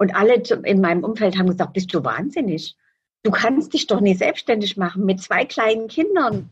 Und alle in meinem Umfeld haben gesagt, bist du wahnsinnig? Du kannst dich doch nicht selbstständig machen mit zwei kleinen Kindern.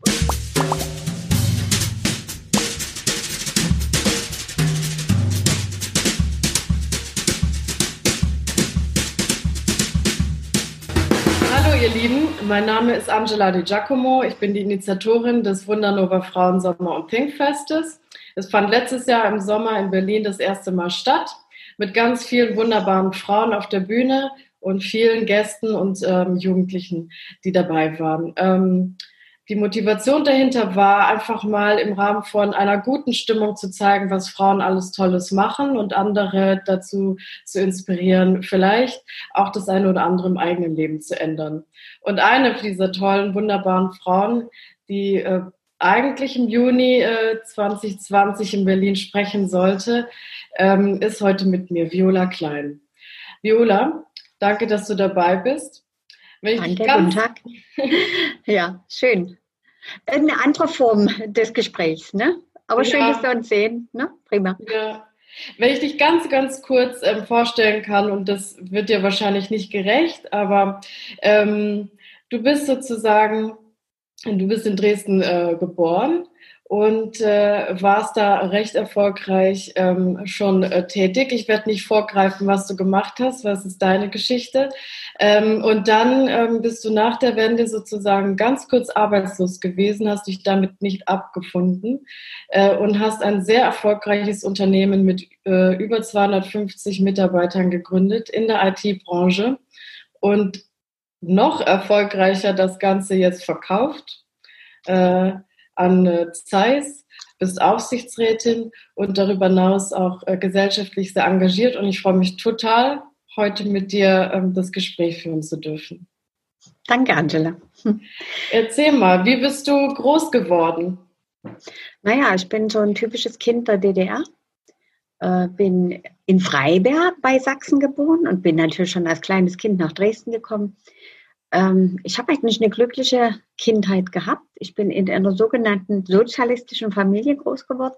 Hallo ihr Lieben, mein Name ist Angela Di Giacomo. Ich bin die Initiatorin des Wundernova Frauen Sommer und Pink Festes. Es fand letztes Jahr im Sommer in Berlin das erste Mal statt mit ganz vielen wunderbaren Frauen auf der Bühne und vielen Gästen und ähm, Jugendlichen, die dabei waren. Ähm, die Motivation dahinter war einfach mal im Rahmen von einer guten Stimmung zu zeigen, was Frauen alles Tolles machen und andere dazu zu inspirieren, vielleicht auch das eine oder andere im eigenen Leben zu ändern. Und eine dieser tollen, wunderbaren Frauen, die äh, eigentlich im Juni äh, 2020 in Berlin sprechen sollte, ähm, ist heute mit mir Viola Klein. Viola, danke, dass du dabei bist. danke, guten Tag. ja, schön. Eine andere Form des Gesprächs, ne? Aber schön, ja. dass wir uns sehen. Ne? Prima. Ja. Wenn ich dich ganz, ganz kurz ähm, vorstellen kann, und das wird dir wahrscheinlich nicht gerecht, aber ähm, du bist sozusagen, du bist in Dresden äh, geboren und äh, warst da recht erfolgreich ähm, schon äh, tätig. Ich werde nicht vorgreifen, was du gemacht hast, was ist deine Geschichte. Ähm, und dann ähm, bist du nach der Wende sozusagen ganz kurz arbeitslos gewesen, hast dich damit nicht abgefunden äh, und hast ein sehr erfolgreiches Unternehmen mit äh, über 250 Mitarbeitern gegründet in der IT-Branche und noch erfolgreicher das Ganze jetzt verkauft. Äh, an äh, Zeiss, bist Aufsichtsrätin und darüber hinaus auch äh, gesellschaftlich sehr engagiert. Und ich freue mich total, heute mit dir ähm, das Gespräch führen zu dürfen. Danke, Angela. Erzähl mal, wie bist du groß geworden? Naja, ich bin so ein typisches Kind der DDR. Äh, bin in Freiberg bei Sachsen geboren und bin natürlich schon als kleines Kind nach Dresden gekommen ähm, ich habe eigentlich eine glückliche Kindheit gehabt. Ich bin in einer sogenannten sozialistischen Familie groß geworden.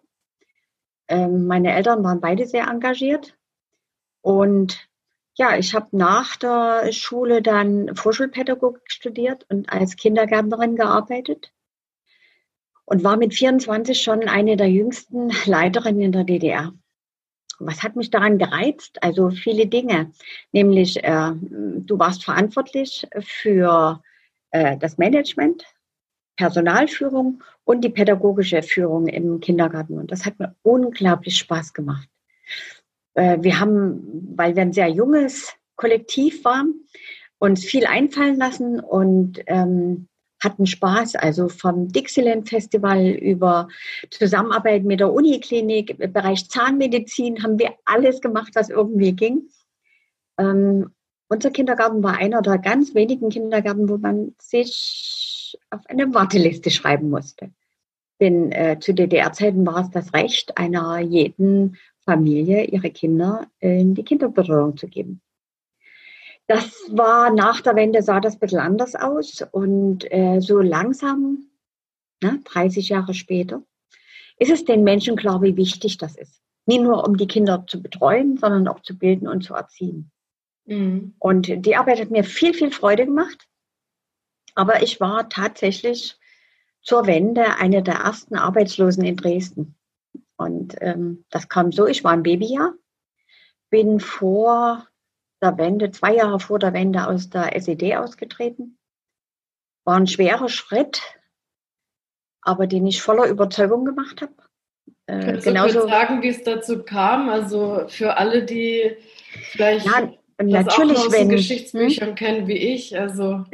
Ähm, meine Eltern waren beide sehr engagiert. Und ja, ich habe nach der Schule dann Vorschulpädagogik studiert und als Kindergärtnerin gearbeitet und war mit 24 schon eine der jüngsten Leiterinnen in der DDR. Was hat mich daran gereizt? Also viele Dinge. Nämlich, äh, du warst verantwortlich für äh, das Management, Personalführung und die pädagogische Führung im Kindergarten. Und das hat mir unglaublich Spaß gemacht. Äh, wir haben, weil wir ein sehr junges Kollektiv waren, uns viel einfallen lassen und ähm, hatten Spaß, also vom Dixieland Festival über Zusammenarbeit mit der Uniklinik, im Bereich Zahnmedizin haben wir alles gemacht, was irgendwie ging. Ähm, unser Kindergarten war einer der ganz wenigen Kindergärten, wo man sich auf eine Warteliste schreiben musste. Denn äh, zu DDR-Zeiten war es das Recht einer jeden Familie, ihre Kinder in die Kinderbetreuung zu geben. Das war nach der Wende, sah das ein bisschen anders aus. Und äh, so langsam, ne, 30 Jahre später, ist es den Menschen klar, wie wichtig das ist. Nicht nur, um die Kinder zu betreuen, sondern auch zu bilden und zu erziehen. Mhm. Und die Arbeit hat mir viel, viel Freude gemacht. Aber ich war tatsächlich zur Wende eine der ersten Arbeitslosen in Dresden. Und ähm, das kam so, ich war ein Babyjahr, bin vor der Wende, zwei Jahre vor der Wende aus der SED ausgetreten. War ein schwerer Schritt, aber den ich voller Überzeugung gemacht habe. Äh, Kannst genauso, du sagen, wie es dazu kam? Also für alle, die vielleicht ja, natürlich, auch aus wenn, Geschichtsbüchern hm? kennen wie ich. Also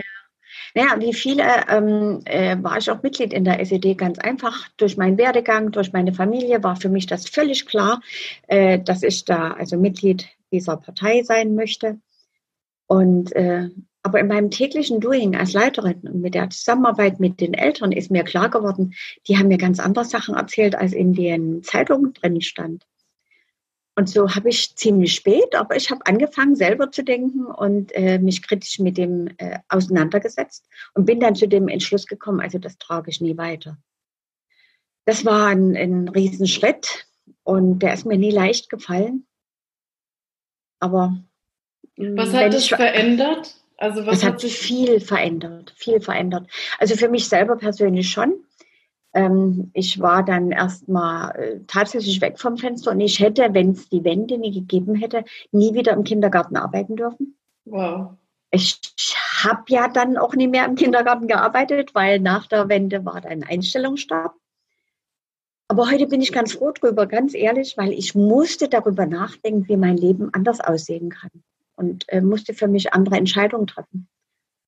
naja, wie viele ähm, äh, war ich auch Mitglied in der SED ganz einfach. Durch meinen Werdegang, durch meine Familie war für mich das völlig klar, äh, dass ich da also Mitglied dieser Partei sein möchte. Und äh, aber in meinem täglichen Doing als Leiterin und mit der Zusammenarbeit mit den Eltern ist mir klar geworden, die haben mir ganz andere Sachen erzählt, als in den Zeitungen drin stand. Und so habe ich ziemlich spät, aber ich habe angefangen, selber zu denken und äh, mich kritisch mit dem äh, auseinandergesetzt und bin dann zu dem Entschluss gekommen, also das trage ich nie weiter. Das war ein, ein Riesenschritt und der ist mir nie leicht gefallen. Aber Was hat das verändert? Also was hat, hat sich viel verändert, viel verändert. Also für mich selber persönlich schon. Ähm, ich war dann erstmal äh, tatsächlich weg vom Fenster und ich hätte, wenn es die Wende nie gegeben hätte, nie wieder im Kindergarten arbeiten dürfen. Wow. Ich habe ja dann auch nie mehr im Kindergarten gearbeitet, weil nach der Wende war dann Einstellungsstab. Aber heute bin ich ganz froh drüber, ganz ehrlich, weil ich musste darüber nachdenken, wie mein Leben anders aussehen kann und äh, musste für mich andere Entscheidungen treffen.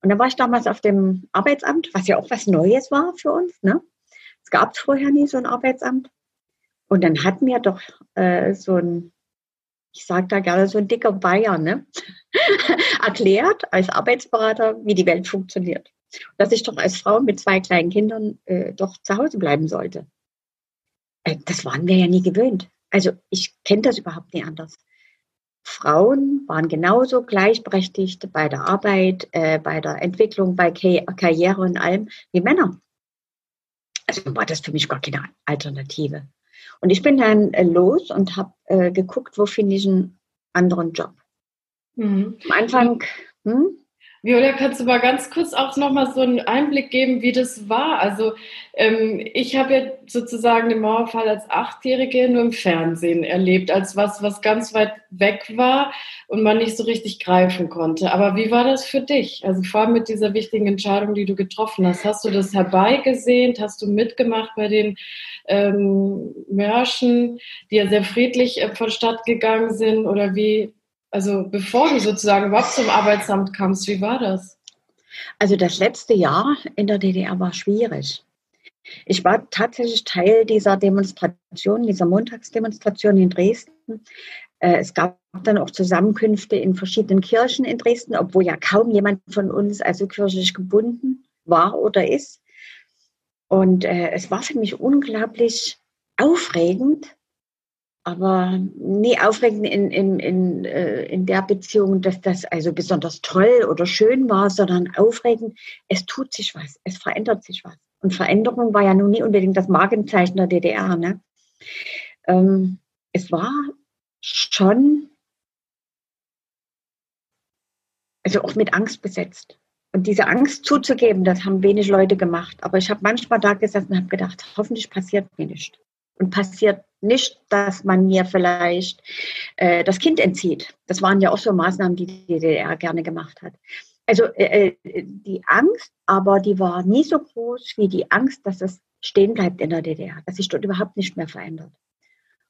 Und dann war ich damals auf dem Arbeitsamt, was ja auch was Neues war für uns. Ne? Es gab vorher nie so ein Arbeitsamt. Und dann hat mir doch äh, so ein, ich sage da gerne, so ein dicker Bayer ne? erklärt als Arbeitsberater, wie die Welt funktioniert. Dass ich doch als Frau mit zwei kleinen Kindern äh, doch zu Hause bleiben sollte. Äh, das waren wir ja nie gewöhnt. Also ich kenne das überhaupt nie anders. Frauen waren genauso gleichberechtigt bei der Arbeit, äh, bei der Entwicklung, bei Karriere und allem wie Männer. Also war das für mich gar keine Alternative. Und ich bin dann äh, los und habe äh, geguckt, wo finde ich einen anderen Job. Mhm. Am Anfang, hm? Viola, kannst du mal ganz kurz auch nochmal so einen Einblick geben, wie das war? Also ähm, ich habe ja sozusagen den Mauerfall als Achtjährige nur im Fernsehen erlebt, als was, was ganz weit weg war und man nicht so richtig greifen konnte. Aber wie war das für dich? Also vor allem mit dieser wichtigen Entscheidung, die du getroffen hast. Hast du das herbeigesehnt? Hast du mitgemacht bei den ähm, Märschen, die ja sehr friedlich äh, vonstatt gegangen sind? Oder wie, also bevor du sozusagen überhaupt zum Arbeitsamt kamst, wie war das? Also das letzte Jahr in der DDR war schwierig. Ich war tatsächlich Teil dieser Demonstration, dieser Montagsdemonstration in Dresden. Äh, es gab dann auch Zusammenkünfte in verschiedenen Kirchen in Dresden, obwohl ja kaum jemand von uns also kirchlich gebunden war oder ist. Und äh, es war für mich unglaublich aufregend, aber nie aufregend in, in, in, äh, in der Beziehung, dass das also besonders toll oder schön war, sondern aufregend, es tut sich was, es verändert sich was. Und Veränderung war ja nun nie unbedingt das Markenzeichen der DDR. Ne? Ähm, es war schon, also auch mit Angst besetzt. Und diese Angst zuzugeben, das haben wenig Leute gemacht. Aber ich habe manchmal da gesessen und habe gedacht, hoffentlich passiert mir nichts und passiert nicht, dass man mir vielleicht äh, das Kind entzieht. Das waren ja auch so Maßnahmen, die die DDR gerne gemacht hat. Also äh, äh, die Angst, aber die war nie so groß wie die Angst, dass es stehen bleibt in der DDR, dass sich dort überhaupt nicht mehr verändert.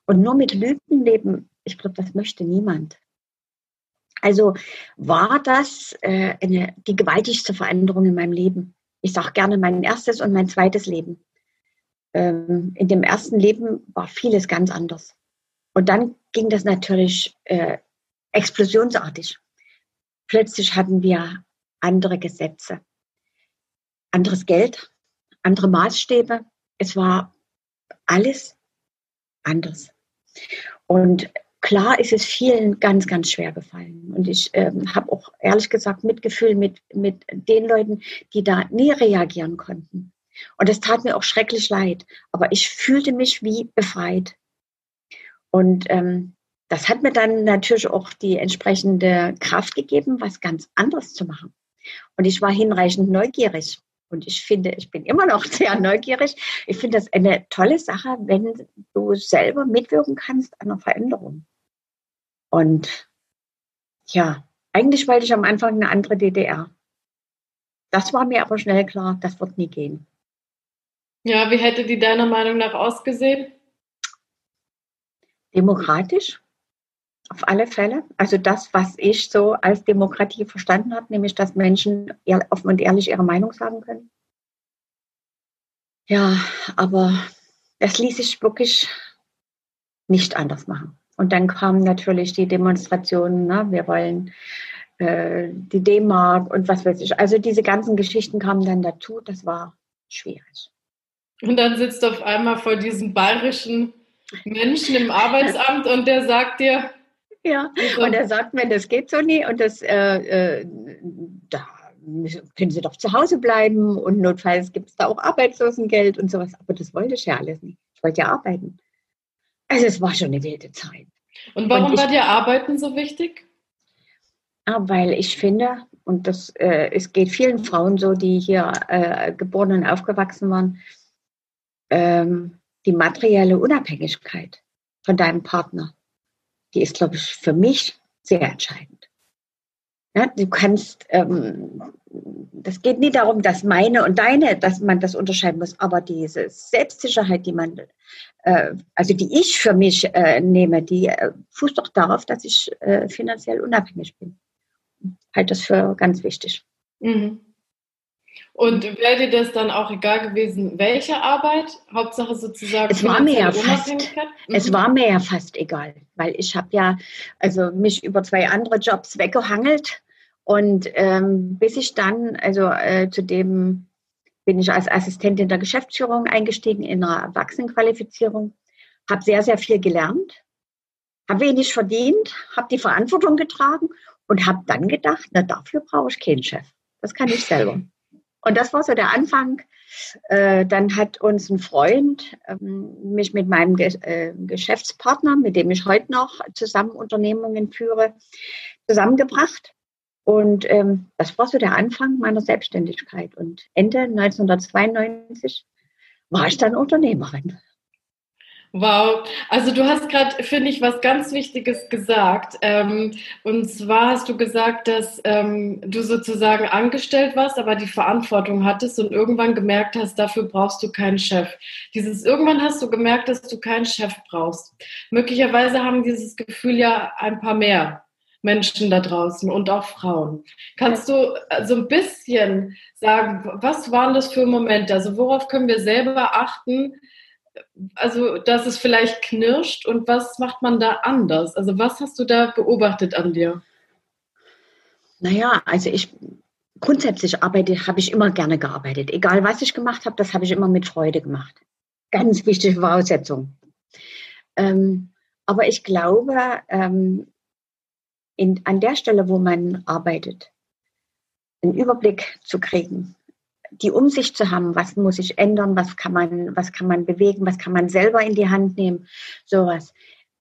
Und nur mit Lügen leben, ich glaube, das möchte niemand. Also war das äh, eine, die gewaltigste Veränderung in meinem Leben. Ich sage gerne mein erstes und mein zweites Leben ähm, in dem ersten Leben war vieles ganz anders. Und dann ging das natürlich äh, explosionsartig. Plötzlich hatten wir andere Gesetze, anderes Geld, andere Maßstäbe. Es war alles anders. Und klar ist es vielen ganz, ganz schwer gefallen. Und ich ähm, habe auch ehrlich gesagt Mitgefühl mit, mit den Leuten, die da nie reagieren konnten. Und es tat mir auch schrecklich leid. Aber ich fühlte mich wie befreit. Und ähm, das hat mir dann natürlich auch die entsprechende Kraft gegeben, was ganz anderes zu machen. Und ich war hinreichend neugierig. Und ich finde, ich bin immer noch sehr neugierig. Ich finde das eine tolle Sache, wenn du selber mitwirken kannst an einer Veränderung. Und ja, eigentlich wollte ich am Anfang eine andere DDR. Das war mir aber schnell klar, das wird nie gehen. Ja, wie hätte die deiner Meinung nach ausgesehen? Demokratisch, auf alle Fälle. Also das, was ich so als Demokratie verstanden habe, nämlich dass Menschen offen und ehrlich ihre Meinung sagen können. Ja, aber das ließ sich wirklich nicht anders machen. Und dann kamen natürlich die Demonstrationen, ne? wir wollen äh, die D-Mark und was weiß ich. Also diese ganzen Geschichten kamen dann dazu. Das war schwierig. Und dann sitzt du auf einmal vor diesem bayerischen Menschen im Arbeitsamt und der sagt dir. Ja, und er sagt mir, das geht so nie und das, äh, äh, da können Sie doch zu Hause bleiben und notfalls gibt es da auch Arbeitslosengeld und sowas. Aber das wollte ich ja alles nicht. Ich wollte ja arbeiten. Also es war schon eine wilde Zeit. Und warum und ich, war dir Arbeiten so wichtig? Ja, weil ich finde, und das äh, es geht vielen Frauen so, die hier äh, geboren und aufgewachsen waren, ähm, die materielle Unabhängigkeit von deinem Partner, die ist, glaube ich, für mich sehr entscheidend. Ja, du kannst, ähm, das geht nie darum, dass meine und deine, dass man das unterscheiden muss, aber diese Selbstsicherheit, die man, äh, also die ich für mich äh, nehme, die äh, fußt doch darauf, dass ich äh, finanziell unabhängig bin halte das für ganz wichtig. Mhm. Und wäre dir das dann auch egal gewesen, welche Arbeit? Hauptsache sozusagen. Es war mir ja fast, mhm. es war mir ja fast egal, weil ich habe ja also mich über zwei andere Jobs weggehangelt und ähm, bis ich dann also äh, zu dem bin ich als Assistentin der Geschäftsführung eingestiegen in einer Erwachsenenqualifizierung, habe sehr sehr viel gelernt, habe wenig verdient, habe die Verantwortung getragen und habe dann gedacht, na dafür brauche ich keinen Chef. Das kann ich selber. Und das war so der Anfang. Äh, dann hat uns ein Freund ähm, mich mit meinem äh, Geschäftspartner, mit dem ich heute noch zusammen Unternehmungen führe, zusammengebracht. Und ähm, das war so der Anfang meiner Selbstständigkeit. Und Ende 1992 war ich dann Unternehmerin. Wow, also du hast gerade, finde ich, was ganz Wichtiges gesagt. Ähm, und zwar hast du gesagt, dass ähm, du sozusagen angestellt warst, aber die Verantwortung hattest und irgendwann gemerkt hast, dafür brauchst du keinen Chef. Dieses irgendwann hast du gemerkt, dass du keinen Chef brauchst. Möglicherweise haben dieses Gefühl ja ein paar mehr Menschen da draußen und auch Frauen. Kannst du äh, so ein bisschen sagen, was waren das für Momente? Also worauf können wir selber achten? Also dass es vielleicht knirscht und was macht man da anders? Also was hast du da beobachtet an dir? Naja, also ich grundsätzlich arbeite, habe ich immer gerne gearbeitet. Egal was ich gemacht habe, das habe ich immer mit Freude gemacht. Ganz wichtige Voraussetzung. Ähm, aber ich glaube, ähm, in, an der Stelle, wo man arbeitet, einen Überblick zu kriegen, die Umsicht zu haben, was muss ich ändern, was kann man, was kann man bewegen, was kann man selber in die Hand nehmen, sowas,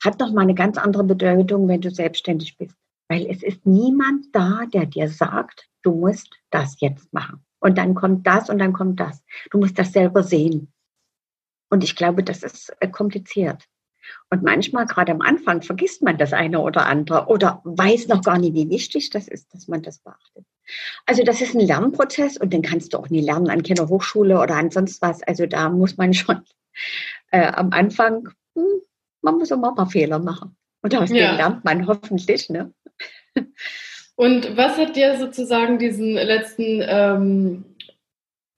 hat noch mal eine ganz andere Bedeutung, wenn du selbstständig bist. Weil es ist niemand da, der dir sagt, du musst das jetzt machen. Und dann kommt das und dann kommt das. Du musst das selber sehen. Und ich glaube, das ist äh, kompliziert. Und manchmal, gerade am Anfang, vergisst man das eine oder andere oder weiß noch gar nicht, wie wichtig das ist, dass man das beachtet. Also das ist ein Lernprozess und den kannst du auch nie lernen an keiner Hochschule oder an sonst was. Also da muss man schon äh, am Anfang, hm, man muss immer paar Fehler machen. Und aus ja. denen lernt man hoffentlich. Ne? Und was hat dir sozusagen diesen letzten ähm,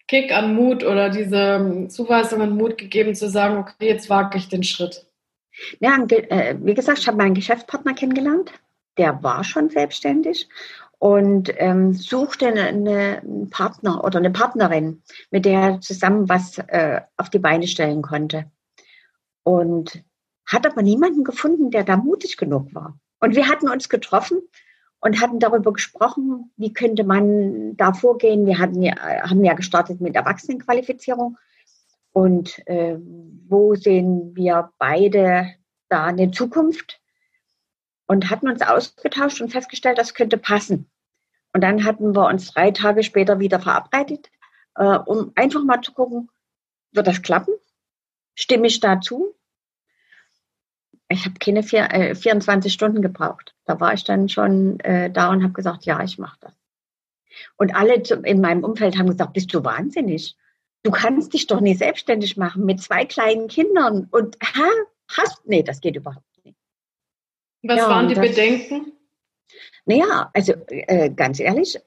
Kick an Mut oder diese ähm, Zuweisung an Mut gegeben, zu sagen, okay, jetzt wage ich den Schritt? Ja, äh, wie gesagt, ich habe meinen Geschäftspartner kennengelernt. Der war schon selbstständig und ähm, suchte eine, einen Partner oder eine Partnerin, mit der er zusammen was äh, auf die Beine stellen konnte. Und hat aber niemanden gefunden, der da mutig genug war. Und wir hatten uns getroffen und hatten darüber gesprochen, wie könnte man da vorgehen. Wir hatten ja, haben ja gestartet mit Erwachsenenqualifizierung und äh, wo sehen wir beide da eine Zukunft und hatten uns ausgetauscht und festgestellt, das könnte passen. Und dann hatten wir uns drei Tage später wieder verabredet, äh, um einfach mal zu gucken, wird das klappen? Stimme ich dazu? Ich habe keine vier, äh, 24 Stunden gebraucht. Da war ich dann schon äh, da und habe gesagt, ja, ich mache das. Und alle in meinem Umfeld haben gesagt, bist du wahnsinnig? Du kannst dich doch nicht selbstständig machen mit zwei kleinen Kindern. Und hä? hast, nee, das geht überhaupt nicht. Was ja, waren die das, Bedenken? Naja, also äh, ganz ehrlich,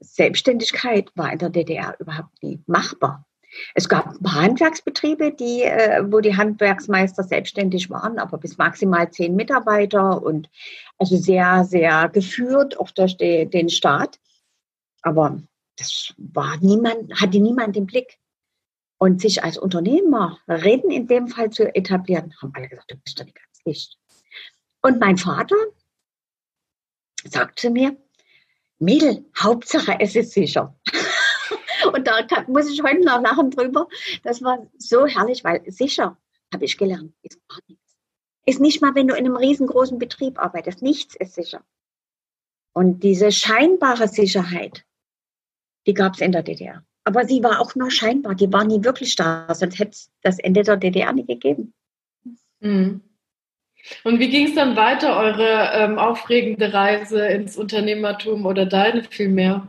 Selbstständigkeit war in der DDR überhaupt nie machbar. Es gab ein paar Handwerksbetriebe, die, äh, wo die Handwerksmeister selbstständig waren, aber bis maximal zehn Mitarbeiter und also sehr, sehr geführt, auch durch die, den Staat. Aber das war niemand, hatte niemand im Blick. Und sich als Unternehmerin in dem Fall zu etablieren, haben alle gesagt, du bist doch nicht ganz dicht. Und mein Vater sagt zu mir, Mädel, Hauptsache es ist sicher. Und da muss ich heute noch lachen drüber. Das war so herrlich, weil sicher, habe ich gelernt, ist gar nichts. Ist nicht mal, wenn du in einem riesengroßen Betrieb arbeitest. Nichts ist sicher. Und diese scheinbare Sicherheit, die gab es in der DDR. Aber sie war auch nur scheinbar, die war nie wirklich da, sonst hätte es das Ende der DDR nicht gegeben. Mhm. Und wie ging es dann weiter, eure ähm, aufregende Reise ins Unternehmertum oder deine vielmehr?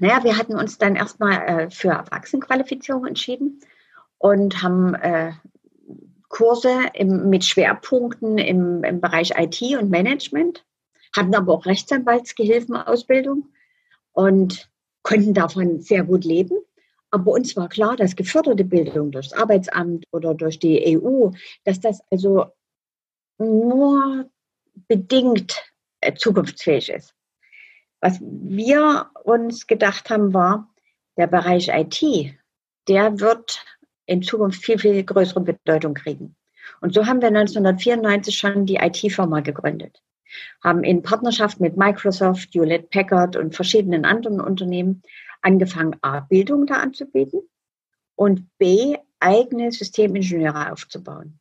Naja, wir hatten uns dann erstmal äh, für Erwachsenenqualifizierung entschieden und haben äh, Kurse im, mit Schwerpunkten im, im Bereich IT und Management, hatten aber auch Rechtsanwaltsgehilfenausbildung und konnten davon sehr gut leben. Aber uns war klar, dass geförderte Bildung durch das Arbeitsamt oder durch die EU, dass das also nur bedingt äh, zukunftsfähig ist. Was wir uns gedacht haben, war, der Bereich IT, der wird in Zukunft viel, viel größere Bedeutung kriegen. Und so haben wir 1994 schon die IT-Firma gegründet, haben in Partnerschaft mit Microsoft, Hewlett Packard und verschiedenen anderen Unternehmen angefangen, A, Bildung da anzubieten und B, eigene Systemingenieure aufzubauen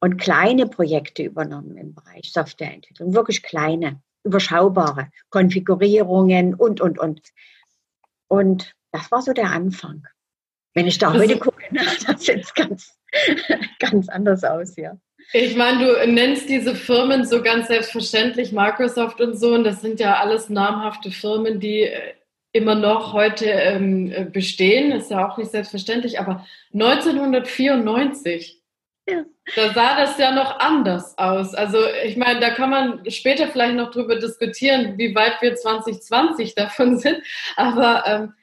und kleine Projekte übernommen im Bereich Softwareentwicklung, wirklich kleine überschaubare Konfigurierungen und, und, und. Und das war so der Anfang. Wenn ich da heute gucke, das sieht ganz, ganz anders aus, ja. Ich meine, du nennst diese Firmen so ganz selbstverständlich, Microsoft und so, und das sind ja alles namhafte Firmen, die äh, immer noch heute ähm, äh, bestehen, ist ja auch nicht selbstverständlich, aber 1994 ja. Da sah das ja noch anders aus. Also ich meine, da kann man später vielleicht noch drüber diskutieren, wie weit wir 2020 davon sind. Aber ähm,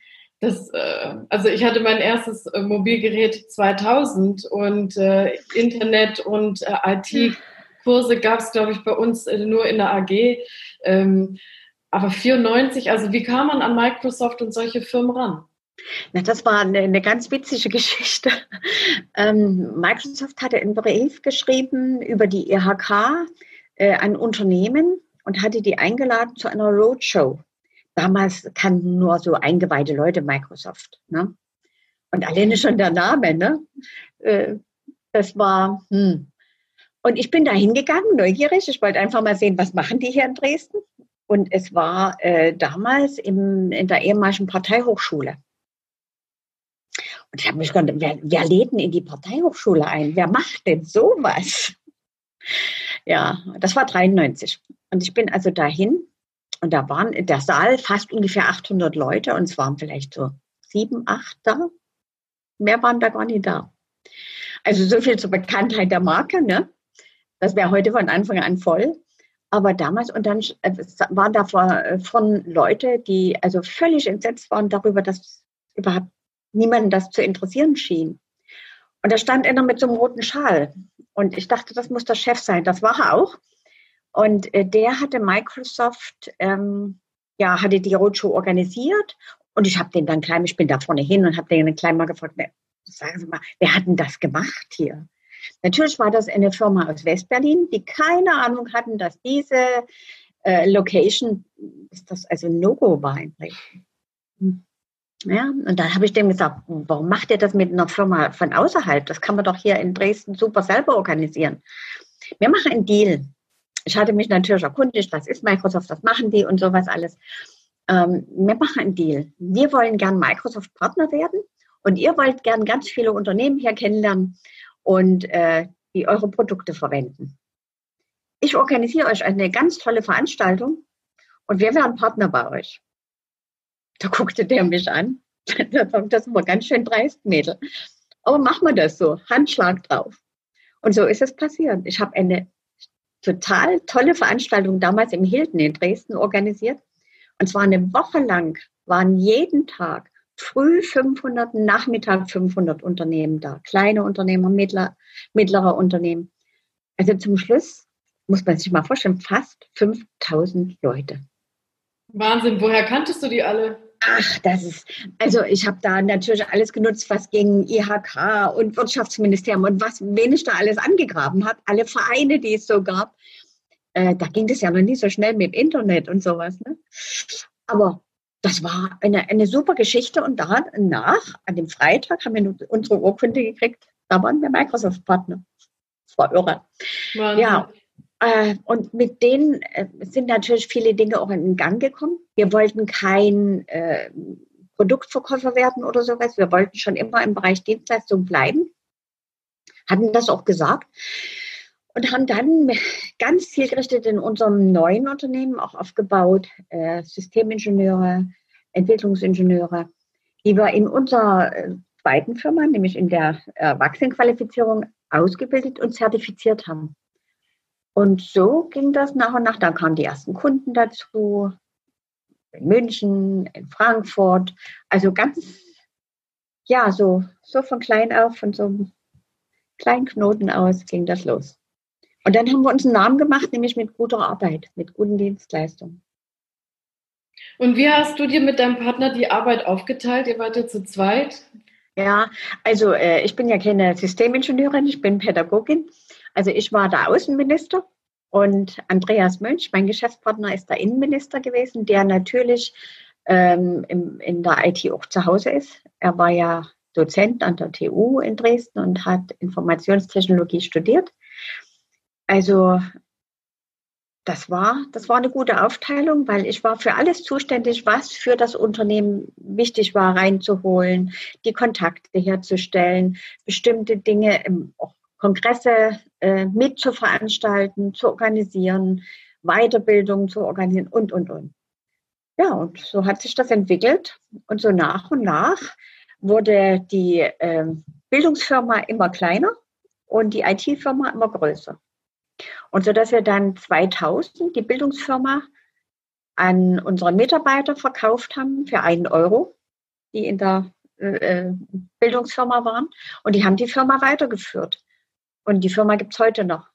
das, äh, also ich hatte mein erstes äh, Mobilgerät 2000 und äh, Internet und äh, IT-Kurse gab es, glaube ich, bei uns äh, nur in der AG. Ähm, aber 94, also wie kam man an Microsoft und solche Firmen ran? Na, das war eine, eine ganz witzige Geschichte. Ähm, Microsoft hatte einen Brief geschrieben über die IHK äh, an Unternehmen und hatte die eingeladen zu einer Roadshow. Damals kannten nur so eingeweihte Leute Microsoft. Ne? Und alleine schon der Name, ne? Äh, das war, hm. Und ich bin da hingegangen, neugierig. Ich wollte einfach mal sehen, was machen die hier in Dresden. Und es war äh, damals im, in der ehemaligen Parteihochschule. Und ich habe mich gedacht, wer, wer lädt denn in die Parteihochschule ein? Wer macht denn sowas? Ja, das war 93. Und ich bin also dahin und da waren in der Saal fast ungefähr 800 Leute und es waren vielleicht so sieben, acht da. Mehr waren da gar nicht da. Also so viel zur Bekanntheit der Marke, ne? Das wäre heute von Anfang an voll. Aber damals, und dann äh, waren da äh, von Leute, die also völlig entsetzt waren darüber, dass überhaupt niemanden das zu interessieren schien. Und da stand einer mit so einem roten Schal. Und ich dachte, das muss der Chef sein. Das war er auch. Und äh, der hatte Microsoft, ähm, ja, hatte die Roadshow organisiert. Und ich habe den dann klein, ich bin da vorne hin und habe den klein mal gefragt, ne, sagen Sie mal, wer hat denn das gemacht hier? Natürlich war das eine Firma aus Westberlin, die keine Ahnung hatten, dass diese äh, Location, ist das also No-Go war. Hm. Ja, und dann habe ich dem gesagt, warum macht ihr das mit einer Firma von außerhalb? Das kann man doch hier in Dresden super selber organisieren. Wir machen einen Deal. Ich hatte mich natürlich erkundigt, was ist Microsoft, was machen die und sowas alles. Ähm, wir machen einen Deal. Wir wollen gern Microsoft-Partner werden und ihr wollt gern ganz viele Unternehmen hier kennenlernen und äh, die eure Produkte verwenden. Ich organisiere euch eine ganz tolle Veranstaltung und wir werden Partner bei euch. Da guckte der mich an. Das war ganz schön dreist, Mädel. Aber machen wir das so, Handschlag drauf. Und so ist es passiert. Ich habe eine total tolle Veranstaltung damals im Hilton in Dresden organisiert. Und zwar eine Woche lang waren jeden Tag früh 500, Nachmittag 500 Unternehmen da. Kleine Unternehmer, mittler, mittlere Unternehmen. Also zum Schluss muss man sich mal vorstellen, fast 5000 Leute. Wahnsinn, woher kanntest du die alle? Ach, das ist, also ich habe da natürlich alles genutzt, was gegen IHK und Wirtschaftsministerium und was, wen ich da alles angegraben habe, alle Vereine, die es so gab. Äh, da ging das ja noch nie so schnell mit dem Internet und sowas. Ne? Aber das war eine, eine super Geschichte und danach, an dem Freitag, haben wir unsere Urkunde gekriegt. Da waren wir Microsoft-Partner. Das war irre. Wahnsinn. Ja, und mit denen äh, sind natürlich viele Dinge auch in Gang gekommen. Wir wollten kein äh, Produktverkäufer werden oder sowas. Wir wollten schon immer im Bereich Dienstleistung bleiben, hatten das auch gesagt und haben dann ganz zielgerichtet in unserem neuen Unternehmen auch aufgebaut, äh, Systemingenieure, Entwicklungsingenieure, die wir in unserer äh, zweiten Firma, nämlich in der Erwachsenenqualifizierung, ausgebildet und zertifiziert haben. Und so ging das nach und nach. Dann kamen die ersten Kunden dazu, in München, in Frankfurt. Also ganz, ja, so, so von klein auf, von so einem kleinen Knoten aus ging das los. Und dann haben wir uns einen Namen gemacht, nämlich mit guter Arbeit, mit guten Dienstleistungen. Und wie hast du dir mit deinem Partner die Arbeit aufgeteilt? Ihr wart ja zu zweit. Ja, also äh, ich bin ja keine Systemingenieurin, ich bin Pädagogin. Also ich war der Außenminister und Andreas Mönch, mein Geschäftspartner, ist der Innenminister gewesen, der natürlich ähm, im, in der IT auch zu Hause ist. Er war ja Dozent an der TU in Dresden und hat Informationstechnologie studiert. Also das war, das war eine gute Aufteilung, weil ich war für alles zuständig, was für das Unternehmen wichtig war, reinzuholen, die Kontakte herzustellen, bestimmte Dinge, Kongresse äh, mit zu veranstalten, zu organisieren, Weiterbildung zu organisieren und, und, und. Ja, und so hat sich das entwickelt. Und so nach und nach wurde die äh, Bildungsfirma immer kleiner und die IT-Firma immer größer. Und so dass wir dann 2000 die Bildungsfirma an unsere Mitarbeiter verkauft haben für einen Euro, die in der äh, Bildungsfirma waren. Und die haben die Firma weitergeführt. Und die Firma gibt es heute noch.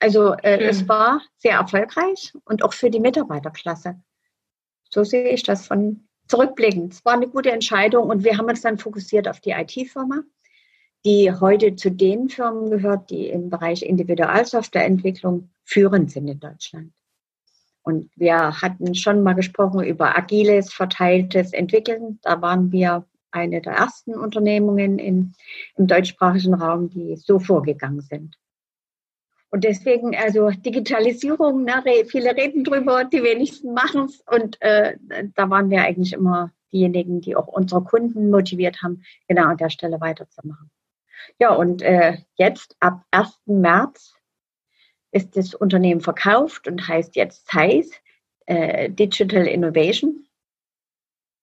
Also äh, es war sehr erfolgreich und auch für die Mitarbeiterklasse. So sehe ich das von zurückblickend. Es war eine gute Entscheidung und wir haben uns dann fokussiert auf die IT-Firma die heute zu den Firmen gehört, die im Bereich Individualsoftwareentwicklung führend sind in Deutschland. Und wir hatten schon mal gesprochen über agiles, verteiltes Entwickeln. Da waren wir eine der ersten Unternehmungen in, im deutschsprachigen Raum, die so vorgegangen sind. Und deswegen, also Digitalisierung, ne, viele reden drüber, die wenigsten machen es. Und äh, da waren wir eigentlich immer diejenigen, die auch unsere Kunden motiviert haben, genau an der Stelle weiterzumachen. Ja, und äh, jetzt ab 1. März ist das Unternehmen verkauft und heißt jetzt Zeiss äh, Digital Innovation.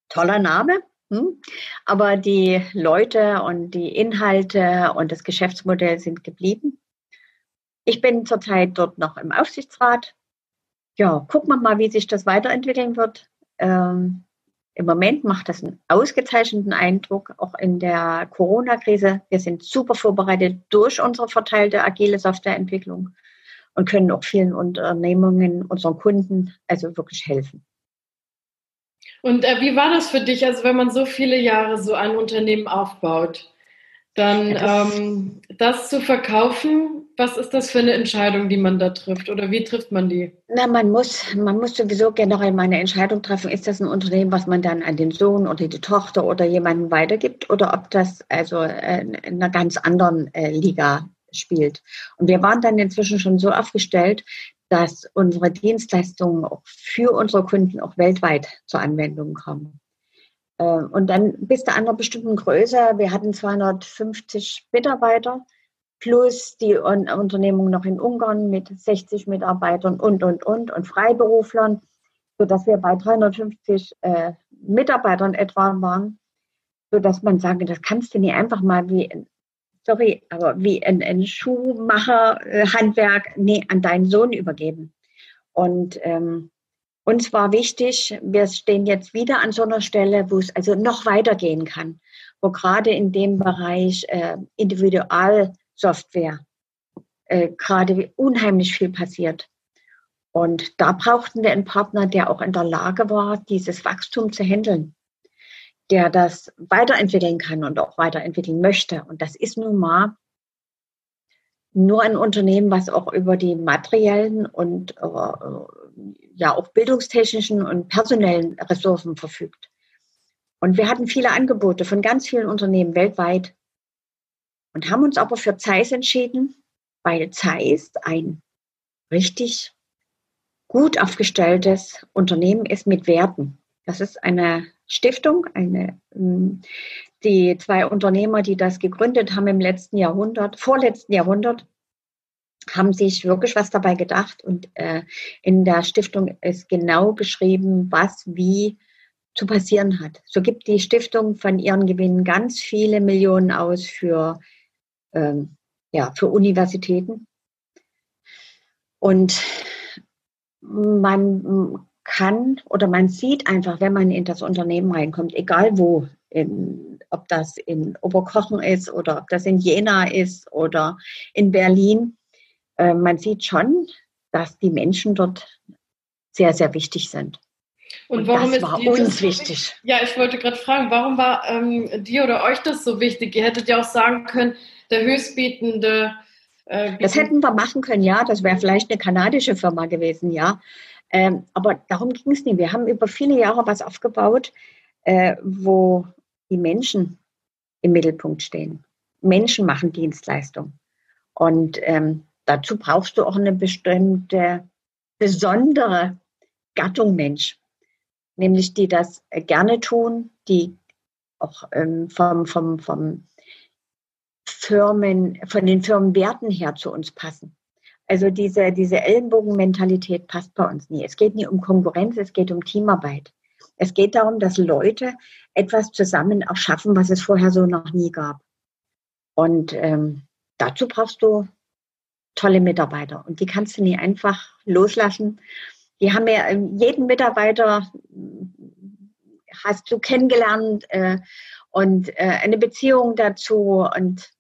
Toller Name. Hm? Aber die Leute und die Inhalte und das Geschäftsmodell sind geblieben. Ich bin zurzeit dort noch im Aufsichtsrat. Ja, gucken wir mal, wie sich das weiterentwickeln wird. Ähm, im Moment macht das einen ausgezeichneten Eindruck, auch in der Corona-Krise. Wir sind super vorbereitet durch unsere verteilte agile Softwareentwicklung und können auch vielen Unternehmungen, unseren Kunden also wirklich helfen. Und äh, wie war das für dich, also wenn man so viele Jahre so ein Unternehmen aufbaut, dann ja, das, ähm, das zu verkaufen, was ist das für eine Entscheidung, die man da trifft oder wie trifft man die? Na, man muss, man muss sowieso generell mal eine Entscheidung treffen. Ist das ein Unternehmen, was man dann an den Sohn oder die Tochter oder jemanden weitergibt oder ob das also in einer ganz anderen äh, Liga spielt? Und wir waren dann inzwischen schon so aufgestellt, dass unsere Dienstleistungen auch für unsere Kunden auch weltweit zur Anwendung kommen. Äh, und dann bis zu einer bestimmten Größe, wir hatten 250 Mitarbeiter, plus die Unternehmung noch in Ungarn mit 60 Mitarbeitern und, und, und und Freiberuflern, sodass wir bei 350 äh, Mitarbeitern etwa waren, sodass man sagen, das kannst du nicht einfach mal wie, sorry, aber wie ein, ein Schuhmacher-Handwerk, äh, nee, an deinen Sohn übergeben. Und ähm, uns war wichtig, wir stehen jetzt wieder an so einer Stelle, wo es also noch weitergehen kann, wo gerade in dem Bereich äh, Individual Software äh, gerade unheimlich viel passiert. Und da brauchten wir einen Partner, der auch in der Lage war, dieses Wachstum zu handeln, der das weiterentwickeln kann und auch weiterentwickeln möchte. Und das ist nun mal nur ein Unternehmen, was auch über die materiellen und äh, ja auch bildungstechnischen und personellen Ressourcen verfügt. Und wir hatten viele Angebote von ganz vielen Unternehmen weltweit und haben uns aber für Zeiss entschieden, weil Zeiss ein richtig gut aufgestelltes Unternehmen ist mit Werten. Das ist eine Stiftung, eine, ähm, die zwei Unternehmer, die das gegründet haben im letzten Jahrhundert, vorletzten Jahrhundert, haben sich wirklich was dabei gedacht und äh, in der Stiftung ist genau beschrieben, was wie zu passieren hat. So gibt die Stiftung von ihren Gewinnen ganz viele Millionen aus für, ähm, ja, für Universitäten. Und man kann oder man sieht einfach, wenn man in das Unternehmen reinkommt, egal wo, in, ob das in Oberkochen ist oder ob das in Jena ist oder in Berlin, äh, man sieht schon, dass die Menschen dort sehr, sehr wichtig sind. Und, Und warum das war uns wichtig? Ja, ich wollte gerade fragen, warum war ähm, dir oder euch das so wichtig? Ihr hättet ja auch sagen können, der höchstbietende äh, das hätten wir machen können, ja. Das wäre vielleicht eine kanadische Firma gewesen, ja. Ähm, aber darum ging es nicht. Wir haben über viele Jahre was aufgebaut, äh, wo die Menschen im Mittelpunkt stehen. Menschen machen Dienstleistung. Und ähm, dazu brauchst du auch eine bestimmte, besondere Gattung Mensch. Nämlich die das gerne tun, die auch ähm, vom, vom, vom Firmen, von den Firmenwerten her zu uns passen. Also diese, diese Ellenbogenmentalität passt bei uns nie. Es geht nie um Konkurrenz, es geht um Teamarbeit. Es geht darum, dass Leute etwas zusammen erschaffen, was es vorher so noch nie gab. Und ähm, dazu brauchst du tolle Mitarbeiter. Und die kannst du nie einfach loslassen. Die haben ja ähm, jeden Mitarbeiter hast du kennengelernt äh, und äh, eine Beziehung dazu. Und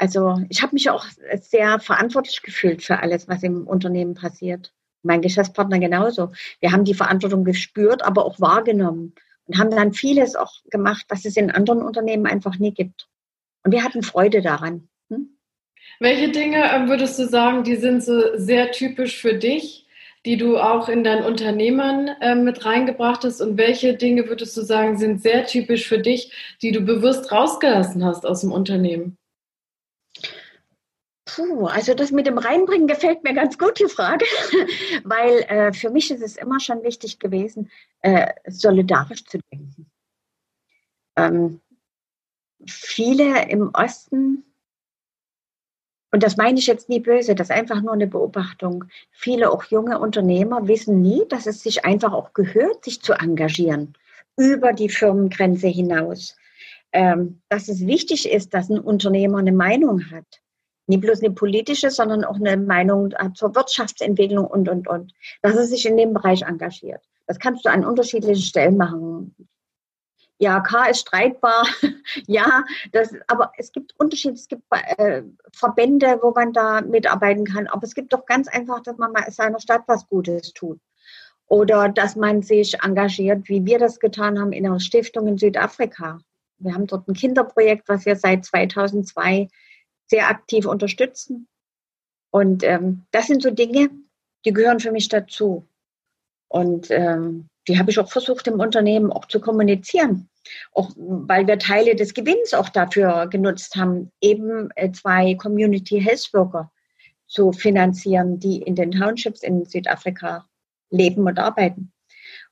also ich habe mich auch sehr verantwortlich gefühlt für alles, was im Unternehmen passiert. Mein Geschäftspartner genauso. Wir haben die Verantwortung gespürt, aber auch wahrgenommen und haben dann vieles auch gemacht, was es in anderen Unternehmen einfach nie gibt. Und wir hatten Freude daran. Hm? Welche Dinge ähm, würdest du sagen, die sind so sehr typisch für dich, die du auch in dein Unternehmen äh, mit reingebracht hast? Und welche Dinge würdest du sagen, sind sehr typisch für dich, die du bewusst rausgelassen hast aus dem Unternehmen? Puh, also das mit dem Reinbringen gefällt mir ganz gut, die Frage, weil äh, für mich ist es immer schon wichtig gewesen, äh, solidarisch zu denken. Ähm, viele im Osten, und das meine ich jetzt nie böse, das ist einfach nur eine Beobachtung, viele auch junge Unternehmer wissen nie, dass es sich einfach auch gehört, sich zu engagieren über die Firmengrenze hinaus. Ähm, dass es wichtig ist, dass ein Unternehmer eine Meinung hat nicht bloß eine politische, sondern auch eine Meinung zur Wirtschaftsentwicklung und, und, und. Dass er sich in dem Bereich engagiert. Das kannst du an unterschiedlichen Stellen machen. Ja, K ist streitbar. ja, das, aber es gibt Unterschiede. Es gibt äh, Verbände, wo man da mitarbeiten kann. Aber es gibt doch ganz einfach, dass man mal seiner Stadt was Gutes tut. Oder dass man sich engagiert, wie wir das getan haben in einer Stiftung in Südafrika. Wir haben dort ein Kinderprojekt, was wir seit 2002 sehr aktiv unterstützen. Und ähm, das sind so Dinge, die gehören für mich dazu. Und ähm, die habe ich auch versucht im Unternehmen auch zu kommunizieren. Auch weil wir Teile des Gewinns auch dafür genutzt haben, eben äh, zwei Community Health Worker zu finanzieren, die in den Townships in Südafrika leben und arbeiten.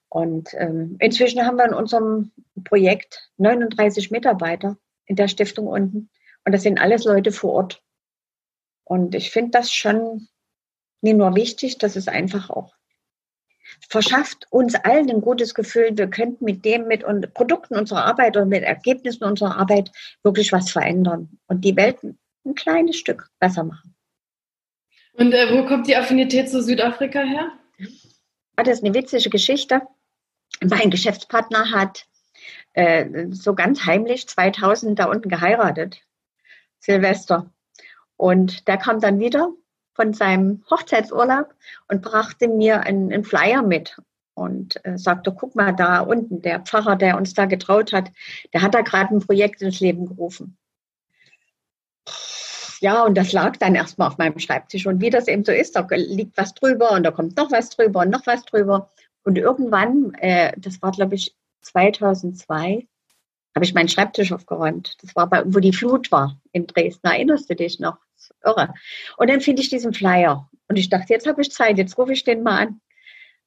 Und ähm, inzwischen haben wir in unserem Projekt 39 Mitarbeiter in der Stiftung unten. Und das sind alles Leute vor Ort. Und ich finde das schon nicht nur wichtig, das ist einfach auch verschafft uns allen ein gutes Gefühl, wir könnten mit dem, mit Produkten unserer Arbeit oder mit Ergebnissen unserer Arbeit wirklich was verändern und die Welt ein kleines Stück besser machen. Und äh, wo kommt die Affinität zu Südafrika her? Ah, das ist eine witzige Geschichte. Mein Geschäftspartner hat äh, so ganz heimlich 2000 da unten geheiratet. Silvester. Und der kam dann wieder von seinem Hochzeitsurlaub und brachte mir einen, einen Flyer mit und äh, sagte, guck mal da unten, der Pfarrer, der uns da getraut hat, der hat da gerade ein Projekt ins Leben gerufen. Ja, und das lag dann erstmal auf meinem Schreibtisch. Und wie das eben so ist, da liegt was drüber und da kommt noch was drüber und noch was drüber. Und irgendwann, äh, das war glaube ich 2002, habe ich meinen Schreibtisch aufgeräumt. Das war bei, wo die Flut war in Dresden. Erinnerst du dich noch? irre. Und dann finde ich diesen Flyer und ich dachte, jetzt habe ich Zeit, jetzt rufe ich den mal an.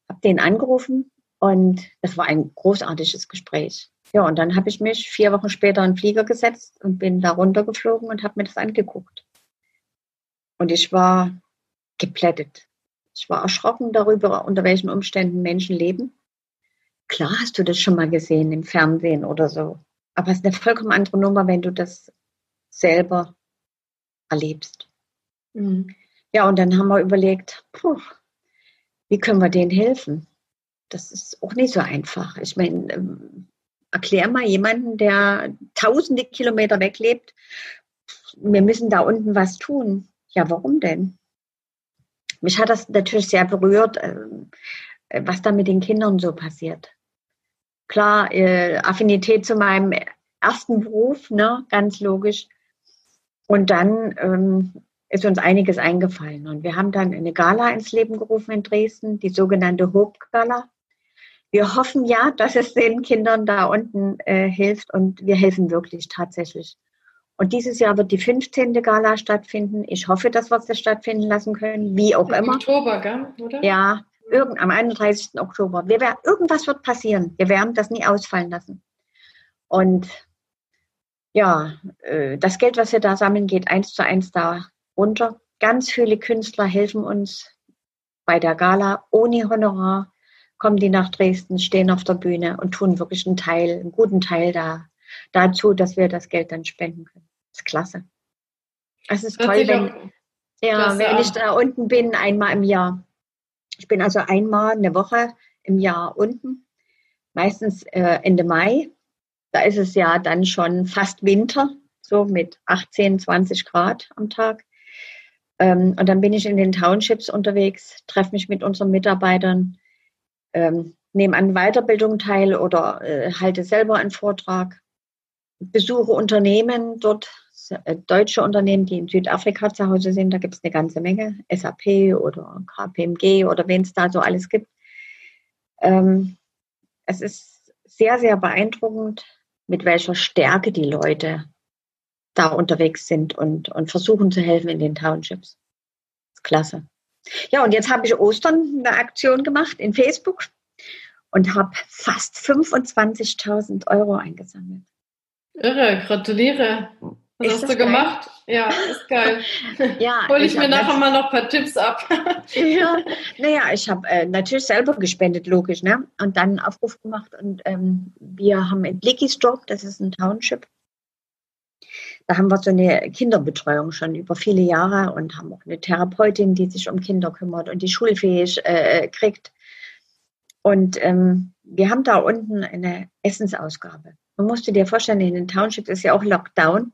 Habe den angerufen und es war ein großartiges Gespräch. Ja, und dann habe ich mich vier Wochen später in den Flieger gesetzt und bin da runtergeflogen und habe mir das angeguckt. Und ich war geplättet. Ich war erschrocken darüber, unter welchen Umständen Menschen leben. Klar hast du das schon mal gesehen im Fernsehen oder so. Aber es ist eine vollkommen andere Nummer, wenn du das selber erlebst. Mhm. Ja, und dann haben wir überlegt, puh, wie können wir denen helfen? Das ist auch nicht so einfach. Ich meine, ähm, erklär mal jemanden, der tausende Kilometer weglebt, wir müssen da unten was tun. Ja, warum denn? Mich hat das natürlich sehr berührt, ähm, was da mit den Kindern so passiert. Klar, äh, Affinität zu meinem ersten Beruf, ne, ganz logisch. Und dann ähm, ist uns einiges eingefallen. Und wir haben dann eine Gala ins Leben gerufen in Dresden, die sogenannte Hope Gala. Wir hoffen ja, dass es den Kindern da unten äh, hilft und wir helfen wirklich tatsächlich. Und dieses Jahr wird die 15. Gala stattfinden. Ich hoffe, dass wir es stattfinden lassen können, wie auch Im immer. Oktober, gell? oder? Ja, irgend, am 31. Oktober. Wir, irgendwas wird passieren. Wir werden das nie ausfallen lassen. Und ja, äh, das Geld, was wir da sammeln, geht eins zu eins da runter. Ganz viele Künstler helfen uns bei der Gala ohne Honorar. Kommen die nach Dresden, stehen auf der Bühne und tun wirklich einen Teil, einen guten Teil da, dazu, dass wir das Geld dann spenden können. Das ist klasse. Es ist toll, wenn, ja, wenn ich da unten bin, einmal im Jahr. Ich bin also einmal eine Woche im Jahr unten, meistens äh, Ende Mai. Da ist es ja dann schon fast Winter, so mit 18, 20 Grad am Tag. Ähm, und dann bin ich in den Townships unterwegs, treffe mich mit unseren Mitarbeitern, ähm, nehme an Weiterbildung teil oder äh, halte selber einen Vortrag, besuche Unternehmen dort, deutsche Unternehmen, die in Südafrika zu Hause sind. Da gibt es eine ganze Menge, SAP oder KPMG oder wen es da so alles gibt. Ähm, es ist sehr, sehr beeindruckend, mit welcher Stärke die Leute da unterwegs sind und, und versuchen zu helfen in den Townships. klasse. Ja, und jetzt habe ich Ostern eine Aktion gemacht in Facebook und habe fast 25.000 Euro eingesammelt. Irre, gratuliere. Was ist hast du geil? gemacht? Ja, ist geil. ja, Hol ich, ich mir nachher mal noch ein paar Tipps ab. ja, naja, ich habe äh, natürlich selber gespendet, logisch, ne? Und dann einen Aufruf gemacht und ähm, wir haben in Blickisdorf, das ist ein Township, da haben wir so eine Kinderbetreuung schon über viele Jahre und haben auch eine Therapeutin, die sich um Kinder kümmert und die schulfähig äh, kriegt. Und ähm, wir haben da unten eine Essensausgabe. Man musste dir vorstellen, in den Townships ist ja auch Lockdown.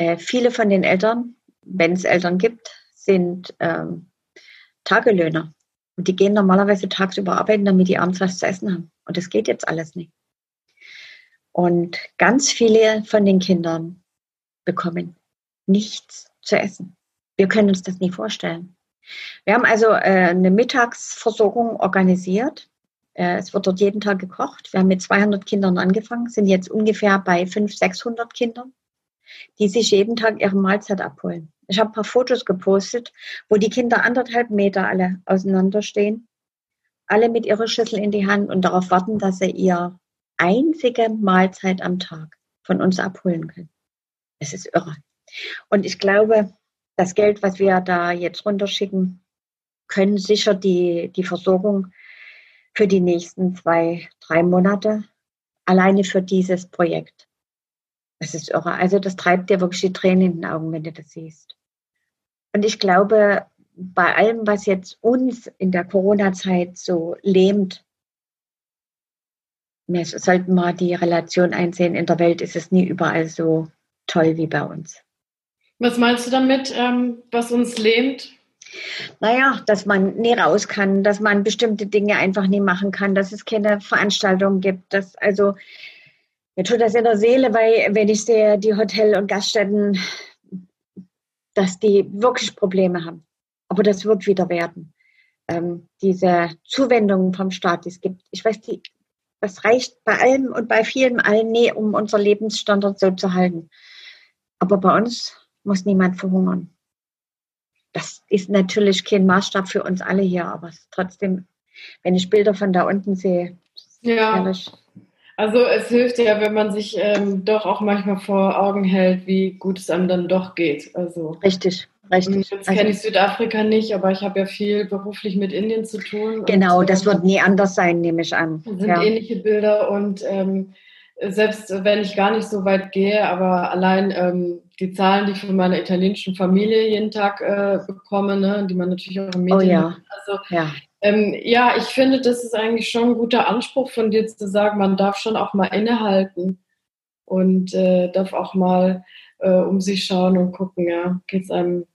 Äh, viele von den Eltern, wenn es Eltern gibt, sind ähm, Tagelöhner. Und die gehen normalerweise tagsüber arbeiten, damit die abends was zu essen haben. Und das geht jetzt alles nicht. Und ganz viele von den Kindern bekommen nichts zu essen. Wir können uns das nie vorstellen. Wir haben also äh, eine Mittagsversorgung organisiert. Äh, es wird dort jeden Tag gekocht. Wir haben mit 200 Kindern angefangen, sind jetzt ungefähr bei 500, 600 Kindern die sich jeden Tag ihre Mahlzeit abholen. Ich habe ein paar Fotos gepostet, wo die Kinder anderthalb Meter alle auseinanderstehen, alle mit ihrer Schüssel in die Hand und darauf warten, dass sie ihr einzige Mahlzeit am Tag von uns abholen können. Es ist irre. Und ich glaube, das Geld, was wir da jetzt runterschicken, können sicher die, die Versorgung für die nächsten zwei, drei Monate alleine für dieses Projekt das ist irre. Also das treibt dir wirklich die Tränen in den Augen, wenn du das siehst. Und ich glaube, bei allem, was jetzt uns in der Corona-Zeit so lähmt, wir sollten mal die Relation einsehen, in der Welt ist es nie überall so toll wie bei uns. Was meinst du damit, ähm, was uns lähmt? Naja, dass man nie raus kann, dass man bestimmte Dinge einfach nie machen kann, dass es keine Veranstaltungen gibt, dass also mir tut das in der Seele, weil wenn ich sehe, die Hotel- und Gaststätten, dass die wirklich Probleme haben. Aber das wird wieder werden. Ähm, diese Zuwendungen vom Staat, die es gibt. Ich weiß, die, das reicht bei allem und bei vielen allen nie, um unser Lebensstandard so zu halten. Aber bei uns muss niemand verhungern. Das ist natürlich kein Maßstab für uns alle hier, aber trotzdem, wenn ich Bilder von da unten sehe, ja. Ehrlich. Also es hilft ja, wenn man sich ähm, doch auch manchmal vor Augen hält, wie gut es einem dann doch geht. Also richtig, richtig. Jetzt kenne also, ich Südafrika nicht, aber ich habe ja viel beruflich mit Indien zu tun. Genau, und, das wird nie anders sein, nehme ich an. Sind ja. ähnliche Bilder und ähm, selbst wenn ich gar nicht so weit gehe, aber allein ähm, die Zahlen, die ich von meiner italienischen Familie jeden Tag äh, bekomme, ne, die man natürlich auch im Medien, oh, ja. also ja. Ähm, ja, ich finde, das ist eigentlich schon ein guter Anspruch von dir zu sagen, man darf schon auch mal innehalten und äh, darf auch mal äh, um sich schauen und gucken, ja, geht es einem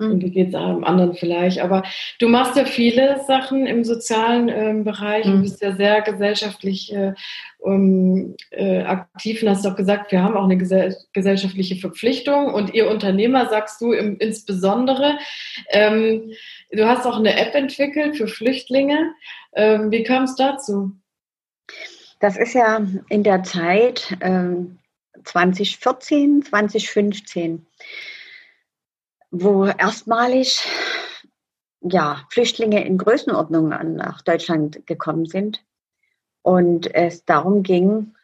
und mhm. wie geht es einem anderen vielleicht. Aber du machst ja viele Sachen im sozialen ähm, Bereich mhm. und bist ja sehr gesellschaftlich äh, um, äh, aktiv und hast auch gesagt, wir haben auch eine gesell gesellschaftliche Verpflichtung und ihr Unternehmer sagst du im, insbesondere. Ähm, du hast auch eine App entwickelt für Flüchtlinge. Ähm, wie kam es dazu? Das ist ja in der Zeit 2014, ähm, 2015 wo erstmalig ja, Flüchtlinge in Größenordnung nach Deutschland gekommen sind und es darum ging,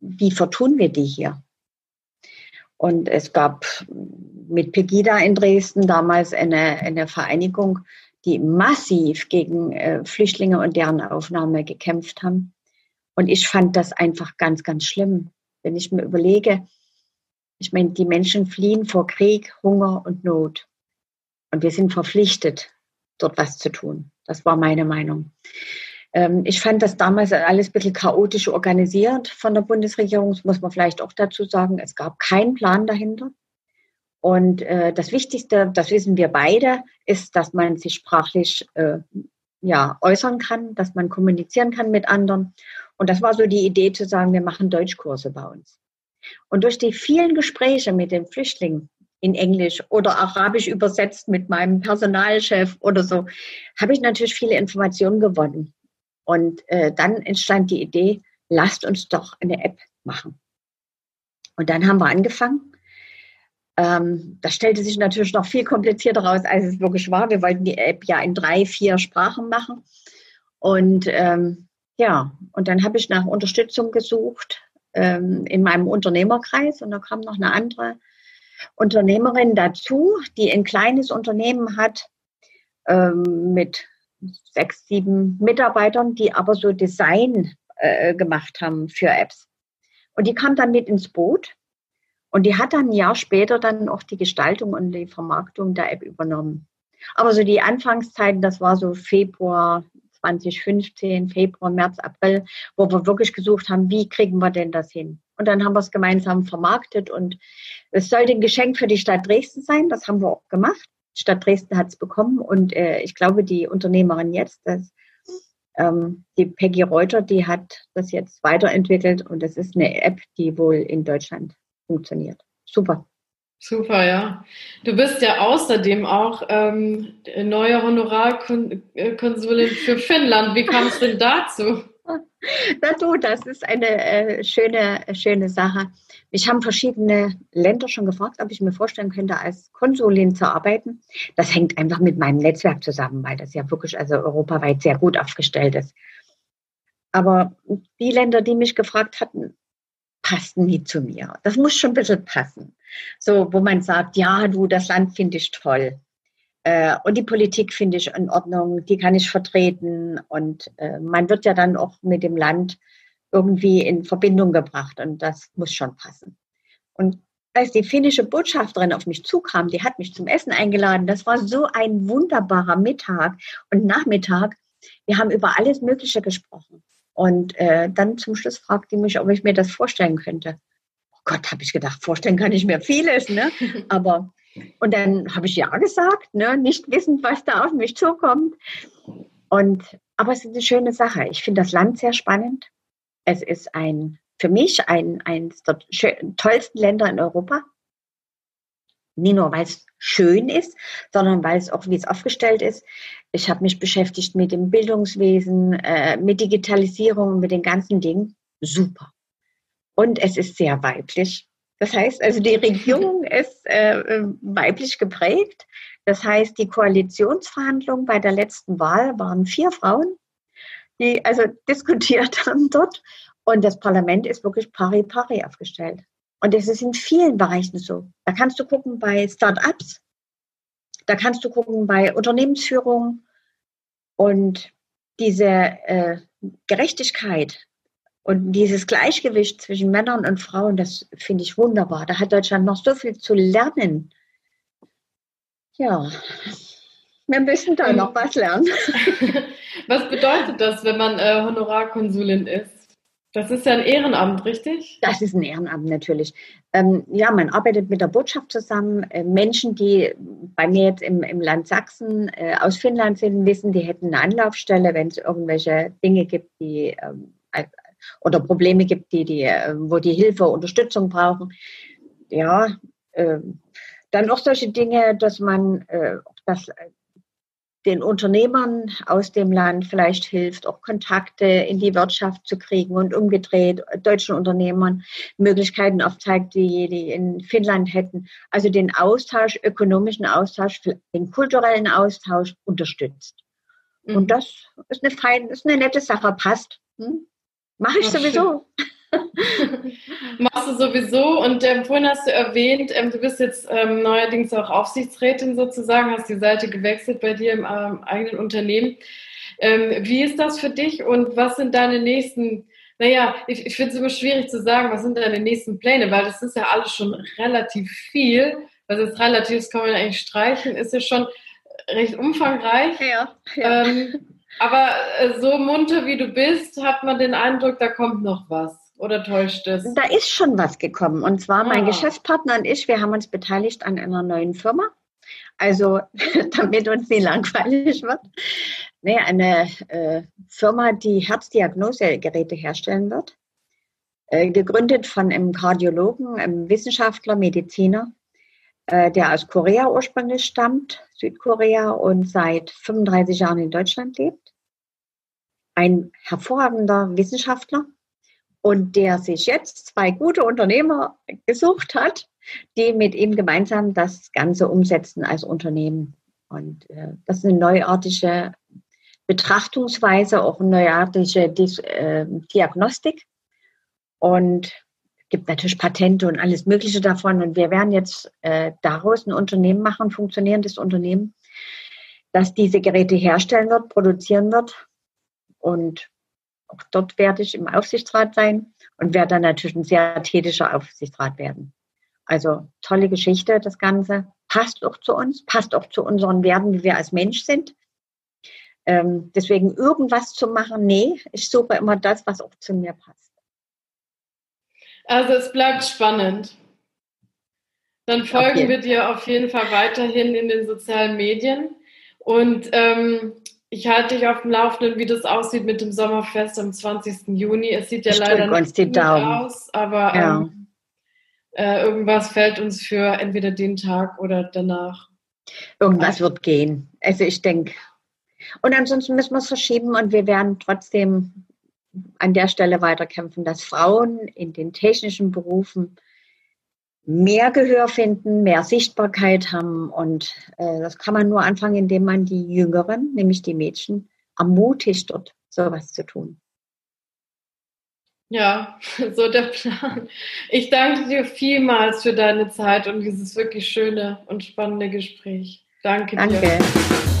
wie vertun wir die hier? Und es gab mit Pegida in Dresden damals eine, eine Vereinigung, die massiv gegen äh, Flüchtlinge und deren Aufnahme gekämpft haben. Und ich fand das einfach ganz, ganz schlimm. Wenn ich mir überlege, ich meine, die Menschen fliehen vor Krieg, Hunger und Not. Und wir sind verpflichtet, dort was zu tun. Das war meine Meinung. Ähm, ich fand das damals alles ein bisschen chaotisch organisiert von der Bundesregierung, das muss man vielleicht auch dazu sagen. Es gab keinen Plan dahinter. Und äh, das Wichtigste, das wissen wir beide, ist, dass man sich sprachlich äh, ja, äußern kann, dass man kommunizieren kann mit anderen. Und das war so die Idee zu sagen, wir machen Deutschkurse bei uns. Und durch die vielen Gespräche mit den Flüchtlingen in Englisch oder Arabisch übersetzt mit meinem Personalchef oder so, habe ich natürlich viele Informationen gewonnen. Und äh, dann entstand die Idee, lasst uns doch eine App machen. Und dann haben wir angefangen. Ähm, das stellte sich natürlich noch viel komplizierter raus, als es wirklich war. Wir wollten die App ja in drei, vier Sprachen machen. Und ähm, ja, und dann habe ich nach Unterstützung gesucht ähm, in meinem Unternehmerkreis und da kam noch eine andere Unternehmerin dazu, die ein kleines Unternehmen hat ähm, mit sechs, sieben Mitarbeitern, die aber so Design äh, gemacht haben für Apps. Und die kam dann mit ins Boot und die hat dann ein Jahr später dann auch die Gestaltung und die Vermarktung der App übernommen. Aber so die Anfangszeiten, das war so Februar 2015, Februar, März, April, wo wir wirklich gesucht haben, wie kriegen wir denn das hin? Und dann haben wir es gemeinsam vermarktet und es sollte ein Geschenk für die Stadt Dresden sein. Das haben wir auch gemacht. Die Stadt Dresden hat es bekommen und äh, ich glaube, die Unternehmerin jetzt, das, ähm, die Peggy Reuter, die hat das jetzt weiterentwickelt und es ist eine App, die wohl in Deutschland funktioniert. Super. Super, ja. Du bist ja außerdem auch ähm, neue Honorarkonsulin für Finnland. Wie kam es denn dazu? Na du, das ist eine äh, schöne, schöne Sache. Mich haben verschiedene Länder schon gefragt, ob ich mir vorstellen könnte, als Konsulin zu arbeiten. Das hängt einfach mit meinem Netzwerk zusammen, weil das ja wirklich also europaweit sehr gut aufgestellt ist. Aber die Länder, die mich gefragt hatten, passten nie zu mir. Das muss schon ein bisschen passen. So, wo man sagt, ja, du, das Land finde ich toll. Äh, und die Politik finde ich in Ordnung, die kann ich vertreten. Und äh, man wird ja dann auch mit dem Land irgendwie in Verbindung gebracht. Und das muss schon passen. Und als die finnische Botschafterin auf mich zukam, die hat mich zum Essen eingeladen. Das war so ein wunderbarer Mittag und Nachmittag. Wir haben über alles Mögliche gesprochen. Und äh, dann zum Schluss fragte die mich, ob ich mir das vorstellen könnte. Oh Gott, habe ich gedacht, vorstellen kann ich mir vieles, ne? Aber und dann habe ich ja gesagt, ne, nicht wissend, was da auf mich zukommt. Und aber es ist eine schöne Sache. Ich finde das Land sehr spannend. Es ist ein für mich ein eines der tollsten Länder in Europa. Nicht nur, weil es schön ist, sondern weil es auch, wie es aufgestellt ist. Ich habe mich beschäftigt mit dem Bildungswesen, äh, mit Digitalisierung, mit den ganzen Dingen. Super. Und es ist sehr weiblich. Das heißt also, die Regierung ist äh, weiblich geprägt. Das heißt, die Koalitionsverhandlungen bei der letzten Wahl waren vier Frauen, die also diskutiert haben dort. Und das Parlament ist wirklich pari pari aufgestellt. Und das ist in vielen Bereichen so. Da kannst du gucken bei Start-ups, da kannst du gucken bei Unternehmensführung und diese äh, Gerechtigkeit und dieses Gleichgewicht zwischen Männern und Frauen, das finde ich wunderbar. Da hat Deutschland noch so viel zu lernen. Ja, wir müssen da noch was lernen. Was bedeutet das, wenn man äh, Honorarkonsulin ist? Das ist ja ein Ehrenamt, richtig? Das ist ein Ehrenamt natürlich. Ähm, ja, man arbeitet mit der Botschaft zusammen. Äh, Menschen, die bei mir jetzt im, im Land Sachsen äh, aus Finnland sind, wissen, die hätten eine Anlaufstelle, wenn es irgendwelche Dinge gibt, die ähm, oder Probleme gibt, die, die, äh, wo die Hilfe, Unterstützung brauchen. Ja, ähm, dann auch solche Dinge, dass man äh, das den Unternehmern aus dem Land vielleicht hilft, auch Kontakte in die Wirtschaft zu kriegen und umgedreht deutschen Unternehmern Möglichkeiten aufzeigt, die, die in Finnland hätten. Also den Austausch, ökonomischen Austausch, den kulturellen Austausch unterstützt. Mhm. Und das ist eine feine, ist eine nette Sache, passt. Hm? Mache ich Ach, sowieso. Machst du sowieso und ähm, vorhin hast du erwähnt, ähm, du bist jetzt ähm, neuerdings auch Aufsichtsrätin sozusagen, hast die Seite gewechselt bei dir im ähm, eigenen Unternehmen. Ähm, wie ist das für dich und was sind deine nächsten, naja, ich, ich finde es immer schwierig zu sagen, was sind deine nächsten Pläne, weil das ist ja alles schon relativ viel. Was ist relativ, das kann man eigentlich streichen, ist ja schon recht umfangreich. Ja, ja. Ähm, aber äh, so munter wie du bist, hat man den Eindruck, da kommt noch was. Oder täuscht es? Da ist schon was gekommen. Und zwar ah. mein Geschäftspartner und ich, wir haben uns beteiligt an einer neuen Firma. Also, damit uns nie langweilig wird. Nee, eine äh, Firma, die Herzdiagnosegeräte herstellen wird. Äh, gegründet von einem Kardiologen, einem Wissenschaftler, Mediziner, äh, der aus Korea ursprünglich stammt, Südkorea, und seit 35 Jahren in Deutschland lebt. Ein hervorragender Wissenschaftler, und der sich jetzt zwei gute Unternehmer gesucht hat, die mit ihm gemeinsam das Ganze umsetzen als Unternehmen. Und äh, das ist eine neuartige Betrachtungsweise, auch eine neuartige Dis äh, Diagnostik. Und es gibt natürlich Patente und alles Mögliche davon. Und wir werden jetzt äh, daraus ein Unternehmen machen, ein funktionierendes Unternehmen, das diese Geräte herstellen wird, produzieren wird und auch dort werde ich im Aufsichtsrat sein und werde dann natürlich ein sehr tätiger Aufsichtsrat werden. Also tolle Geschichte, das Ganze. Passt auch zu uns, passt auch zu unseren Werten, wie wir als Mensch sind. Ähm, deswegen irgendwas zu machen, nee, ich suche immer das, was auch zu mir passt. Also es bleibt spannend. Dann folgen wir dir auf jeden Fall weiterhin in den sozialen Medien. Und ähm, ich halte dich auf dem Laufenden, wie das aussieht mit dem Sommerfest am 20. Juni. Es sieht ja ich leider nicht gut aus, aber ja. ähm, äh, irgendwas fällt uns für entweder den Tag oder danach. Irgendwas wird gehen. Also ich denke. Und ansonsten müssen wir es verschieben und wir werden trotzdem an der Stelle weiterkämpfen, dass Frauen in den technischen Berufen mehr Gehör finden, mehr Sichtbarkeit haben. Und äh, das kann man nur anfangen, indem man die Jüngeren, nämlich die Mädchen, ermutigt, dort sowas zu tun. Ja, so der Plan. Ich danke dir vielmals für deine Zeit und dieses wirklich schöne und spannende Gespräch. Danke, danke. dir. Danke.